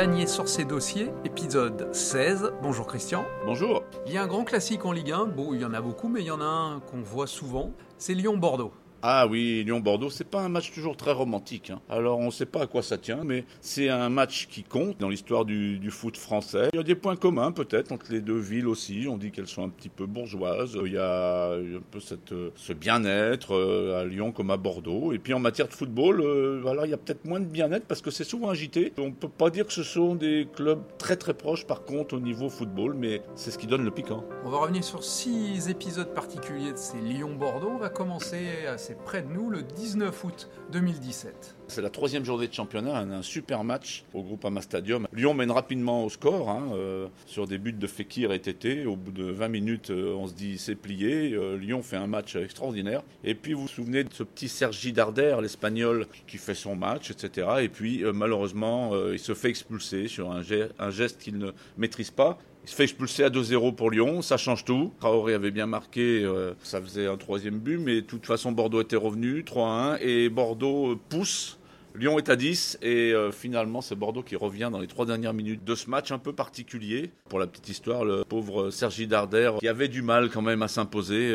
Lagnier sur ses dossiers, épisode 16. Bonjour Christian. Bonjour. Il y a un grand classique en Ligue 1. Bon, il y en a beaucoup, mais il y en a un qu'on voit souvent. C'est Lyon-Bordeaux. Ah oui, Lyon-Bordeaux, c'est pas un match toujours très romantique. Hein. Alors on ne sait pas à quoi ça tient, mais c'est un match qui compte dans l'histoire du, foot français. Il y a des points communs peut-être entre les deux villes aussi. On dit qu'elles sont un petit peu bourgeoises. Il y a un peu cette, ce bien-être euh, à Lyon comme à Bordeaux. Et puis en matière de football, euh, alors il y a peut-être moins de bien-être parce que c'est souvent agité. On peut pas dire que ce sont des clubs très très proches par contre au niveau football, mais c'est ce qui donne le piquant. On va revenir sur six épisodes particuliers de ces Lyon-Bordeaux. On va commencer à près de nous le 19 août 2017. C'est la troisième journée de championnat, un, super match au Groupama Stadium. Lyon mène rapidement au score hein, euh, sur des buts de Fekir et Tété. Au bout de 20 minutes, euh, on se dit c'est plié. Euh, Lyon fait un match extraordinaire. Et puis vous vous souvenez de ce petit Sergi Darder, l'Espagnol, qui fait son match, etc. Et puis malheureusement, il se fait expulser sur un geste qu'il ne maîtrise pas. Il se fait expulser à 2-0 pour Lyon, ça change tout. Traoré avait bien marqué, euh, ça faisait un troisième but, mais de toute façon Bordeaux était revenu, 3-1, et Bordeaux euh, pousse. Lyon est à 10 et euh, finalement c'est Bordeaux qui revient dans les trois dernières minutes de ce match un peu particulier. Pour la petite histoire, le pauvre Sergi Darder qui avait du mal quand même à s'imposer,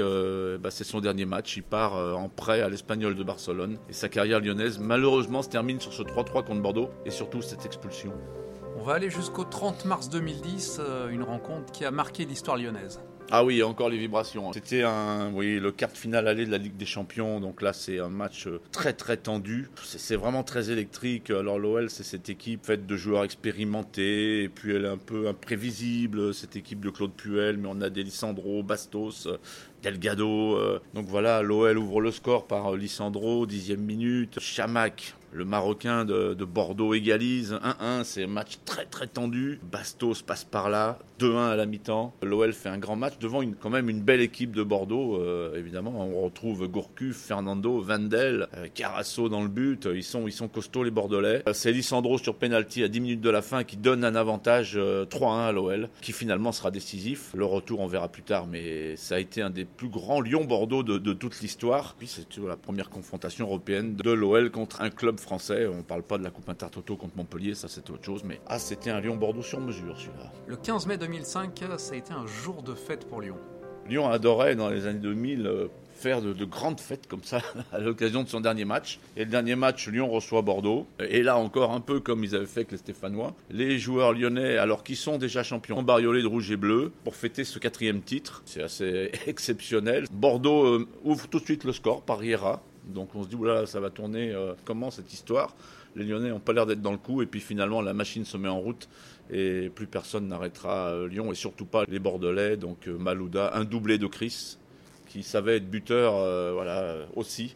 bah, c'est son dernier match. Il part en prêt à l'Espagnol de Barcelone et sa carrière lyonnaise malheureusement se termine sur ce 3-3 contre Bordeaux et surtout cette expulsion. On va aller jusqu'au 30 mars 2010, euh, une rencontre qui a marqué l'histoire lyonnaise. Ah oui, encore les vibrations. C'était un, oui, le quart de finale aller de la Ligue des Champions. Donc là, c'est un match euh, très très tendu. C'est vraiment très électrique. Alors l'OL, c'est cette équipe faite de joueurs expérimentés et puis elle est un peu imprévisible. Cette équipe de Claude Puel, mais on a des Lissandro, Bastos, Delgado. Euh. Donc voilà, l'OL ouvre le score par Lissandro, dixième minute. Chamac le Marocain de, Bordeaux égalise 1-1. C'est un match très très tendu. Bastos passe par là. 2-1 à la mi-temps. L'OL fait un grand match devant quand même une belle équipe de Bordeaux. Euh, évidemment, on retrouve Gourcuff, Fernando, Vandel, euh, Carasso dans le but. Ils sont, ils sont costauds les Bordelais. Euh, c'est Lissandro sur penalty à 10 minutes de la fin qui donne un avantage 3-1 à l'OL, qui finalement sera décisif. Le retour, on verra plus tard, mais ça a été un des plus grands Lyon-Bordeaux de, toute l'histoire. Puis c'est la première confrontation européenne de l'OL contre un club français. On parle pas de la Coupe Intertoto contre Montpellier, ça c'était autre chose, mais ah, c'était un Lyon-Bordeaux sur mesure celui-là. Le 15 mai 2005, ça a été un jour de fête pour Lyon. Lyon adorait dans les années 2000 euh, faire de, grandes fêtes comme ça à l'occasion de son dernier match. Et le dernier match, Lyon reçoit Bordeaux. Et là encore, un peu comme ils avaient fait avec les Stéphanois, les joueurs lyonnais, alors qu'ils sont déjà champions, bariolés de rouge et bleu pour fêter ce quatrième titre. C'est assez exceptionnel. Bordeaux euh, ouvre tout de suite le score par Riera. Donc on se dit, voilà, ça va tourner. Euh, comment cette histoire? Les Lyonnais n'ont pas l'air d'être dans le coup. Et puis finalement, la machine se met en route et plus personne n'arrêtera euh, Lyon et surtout pas les Bordelais. Donc euh, Malouda, un doublé de Chris qui savait être buteur voilà, aussi.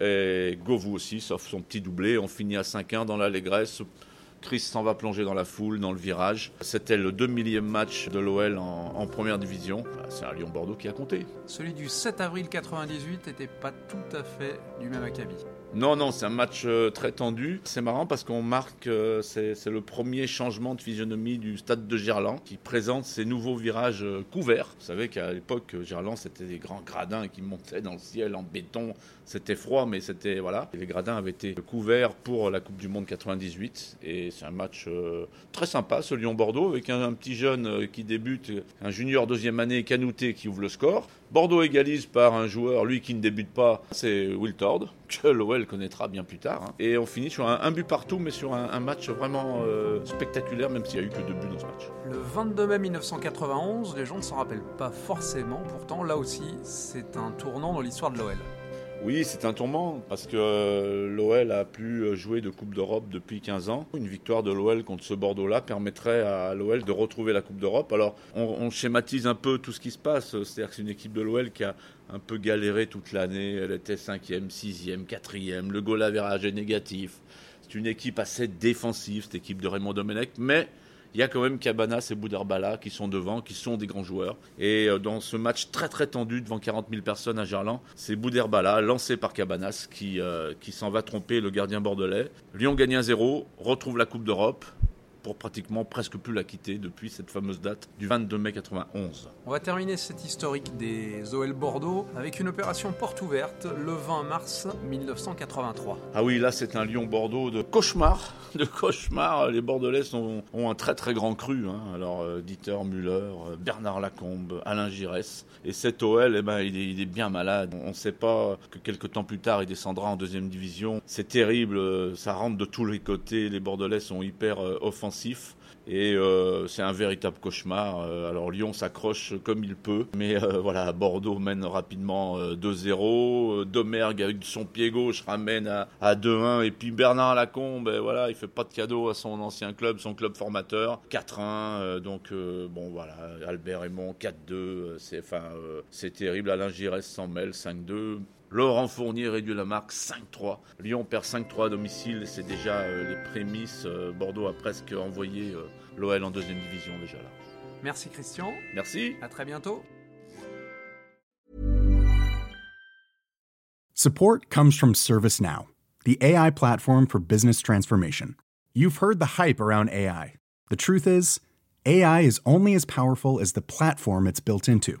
Et Govou aussi, sauf son petit doublé. On finit à 5-1 dans l'allégresse. Chris s'en va plonger dans la foule, dans le virage. C'était le 2 millième match de l'OL en, première division. C'est un Lyon-Bordeaux qui a compté. Celui du 7 avril 98 n'était pas tout à fait du même acabit. Non, non, c'est un match euh, très tendu. C'est marrant parce qu'on marque, euh, c'est le premier changement de physionomie du stade de Gerland qui présente ses nouveaux virages euh, couverts. Vous savez qu'à l'époque, Gerland, c'était des grands gradins qui montaient dans le ciel en béton. C'était froid, mais c'était. Voilà. les gradins avaient été couverts pour la Coupe du Monde 98. Et c'est un match très sympa, ce Lyon-Bordeaux, avec un, petit jeune qui débute, un junior deuxième année, Canouté, qui ouvre le score. Bordeaux égalise par un joueur, lui qui ne débute pas, c'est Will Tord, que l'OL connaîtra bien plus tard. Hein. Et on finit sur un, but partout, mais sur un, match vraiment euh, spectaculaire, même s'il n'y a eu que deux buts dans ce match. Le 22 mai 1991, les gens ne s'en rappellent pas forcément, pourtant là aussi, c'est un tournant dans l'histoire de l'OL. Oui, c'est un tourment parce que euh, l'OL a plus joué de Coupe d'Europe depuis 15 ans. Une victoire de l'OL contre ce Bordeaux-là permettrait à l'OL de retrouver la Coupe d'Europe. Alors, on, schématise un peu tout ce qui se passe. C'est-à-dire que c'est une équipe de l'OL qui a un peu galéré toute l'année. Elle était 5e, 6e, 4e. Le goal est négatif. C'est une équipe assez défensive, cette équipe de Raymond Domenech. Mais il y a quand même Cabanas et Bouderbala qui sont devant, qui sont des grands joueurs. Et euh, dans ce match très très tendu devant 40 000 personnes à Gerland, c'est Bouderbala, lancé par Cabanas, qui, euh, qui s'en va tromper le gardien bordelais. Lyon gagne 1-0, retrouve la Coupe d'Europe pour pratiquement presque plus la quitter depuis cette fameuse date du 22 mai 91. On va terminer cette historique des OL Bordeaux avec une opération porte ouverte le 20 mars 1983. Ah oui, là c'est un Lyon-Bordeaux de cauchemar, de cauchemar. Les Bordelais ont, ont un très très grand cru. Hein. Alors euh, Dieter Müller, euh, Bernard Lacombe, Alain Giresse. Et cet OL, eh ben, il, est, il est bien malade. On ne sait pas que quelques temps plus tard il descendra en deuxième division. C'est terrible, euh, ça rentre de tous les côtés. Les Bordelais sont hyper offensifs et euh, c'est un véritable cauchemar. Euh, alors Lyon s'accroche comme il peut, mais euh, voilà, Bordeaux mène rapidement 2-0. Domergue avec son pied gauche ramène à, 2-1 et puis Bernard Lacombe, ben, voilà, il fait pas de cadeau à son ancien club, son club formateur, 4-1. donc bon voilà, Albert Raymond 4-2, c'est c'est terrible. Alain Giresse s'en mêle 5-2. Laurent Fournier réduit la marque 5-3. Lyon perd 5-3 à domicile. C'est déjà euh, les prémices. Euh, Bordeaux a presque envoyé euh, l'OL en deuxième division déjà là. Merci Christian. Merci. À très bientôt. Support comes from ServiceNow, the AI platform for business transformation. You've heard the hype around AI. The truth is, AI is only as powerful as the platform it's built into.